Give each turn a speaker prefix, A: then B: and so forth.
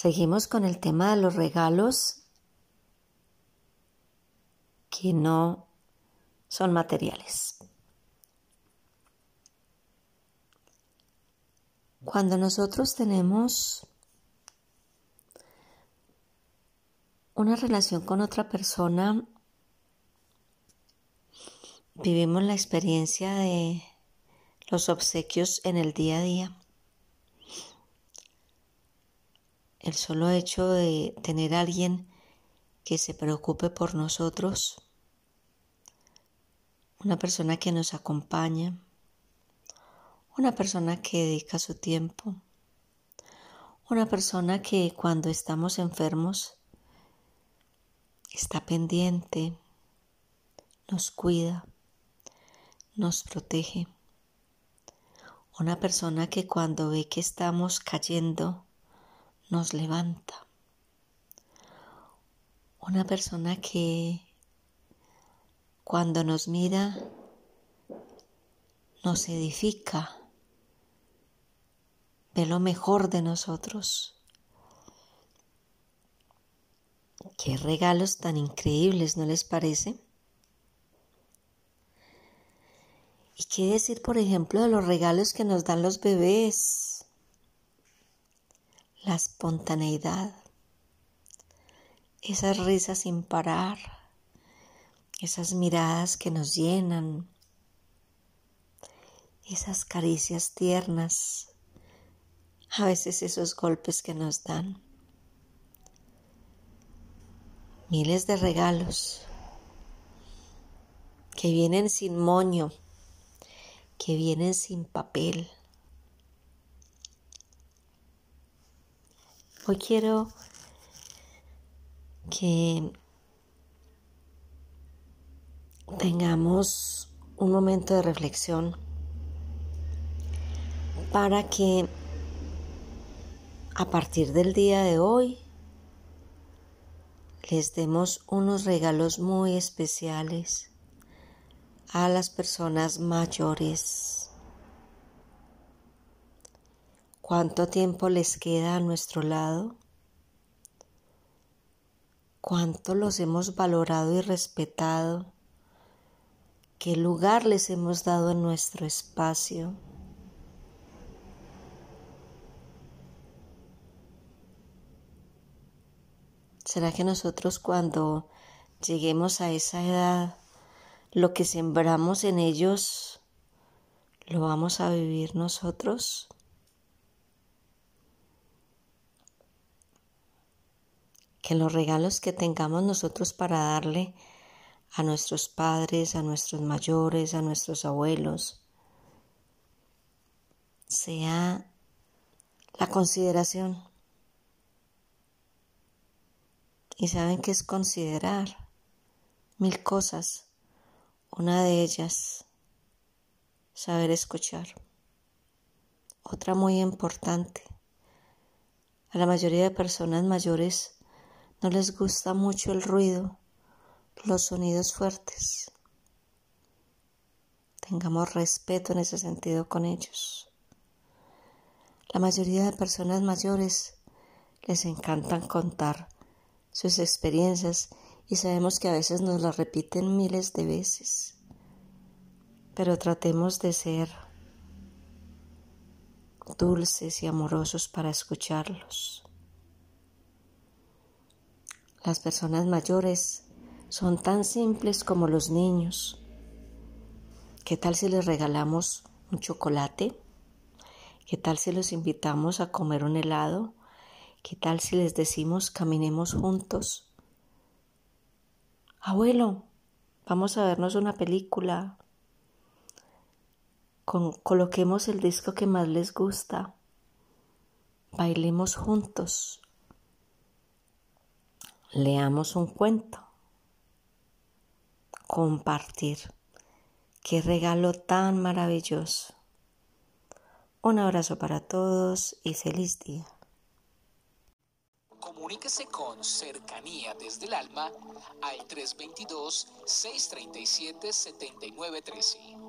A: Seguimos con el tema de los regalos que no son materiales. Cuando nosotros tenemos una relación con otra persona, vivimos la experiencia de los obsequios en el día a día. El solo hecho de tener a alguien que se preocupe por nosotros, una persona que nos acompaña, una persona que dedica su tiempo, una persona que cuando estamos enfermos está pendiente, nos cuida, nos protege. Una persona que cuando ve que estamos cayendo, nos levanta. Una persona que cuando nos mira, nos edifica, ve lo mejor de nosotros. Qué regalos tan increíbles, ¿no les parece? ¿Y qué decir, por ejemplo, de los regalos que nos dan los bebés? La espontaneidad, esas risas sin parar, esas miradas que nos llenan, esas caricias tiernas, a veces esos golpes que nos dan miles de regalos que vienen sin moño, que vienen sin papel. Hoy quiero que tengamos un momento de reflexión para que a partir del día de hoy les demos unos regalos muy especiales a las personas mayores. ¿Cuánto tiempo les queda a nuestro lado? ¿Cuánto los hemos valorado y respetado? ¿Qué lugar les hemos dado en nuestro espacio? ¿Será que nosotros cuando lleguemos a esa edad, lo que sembramos en ellos, lo vamos a vivir nosotros? Que los regalos que tengamos nosotros para darle a nuestros padres, a nuestros mayores, a nuestros abuelos, sea la consideración Y saben que es considerar mil cosas. Una de ellas, saber escuchar. Otra muy importante. A la mayoría de personas mayores no les gusta mucho el ruido, los sonidos fuertes. Tengamos respeto en ese sentido con ellos. La mayoría de personas mayores les encantan contar sus experiencias y sabemos que a veces nos las repiten miles de veces. Pero tratemos de ser dulces y amorosos para escucharlos. Las personas mayores son tan simples como los niños. ¿Qué tal si les regalamos un chocolate? ¿Qué tal si los invitamos a comer un helado? ¿Qué tal si les decimos caminemos juntos? Abuelo, vamos a vernos una película. coloquemos el disco que más les gusta, bailemos juntos, leamos un cuento, compartir. Qué regalo tan maravilloso. Un abrazo para todos y feliz día.
B: Comuníquese con cercanía desde el alma al 322-637-7913.